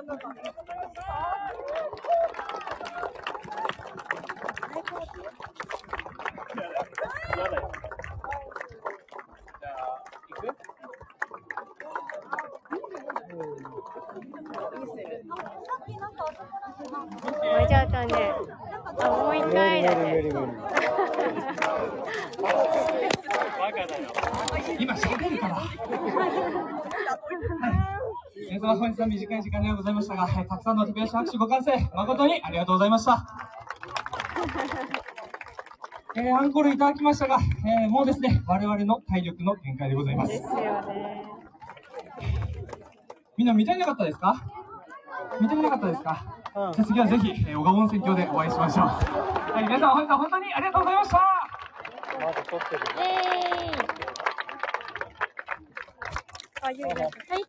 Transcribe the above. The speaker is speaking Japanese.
燃えちゃったね。あ、もう一回だね。今喋るから。はい。皆様本日は短い時間ではございましたが、はいたくさんの手拍子拍手ご歓声、誠にありがとうございました。えー、アンコールいただきましたが、えー、もうですね、我々の体力の限界でございますで。すよね。みんな見たいなかったですか？見たいなかったですか、じゃあ次はぜひ、えー、小川温泉郷でお会いしましょう。はい、皆様本日は本当にありがとうございました。イェーイ。あ、ゆいです。はい。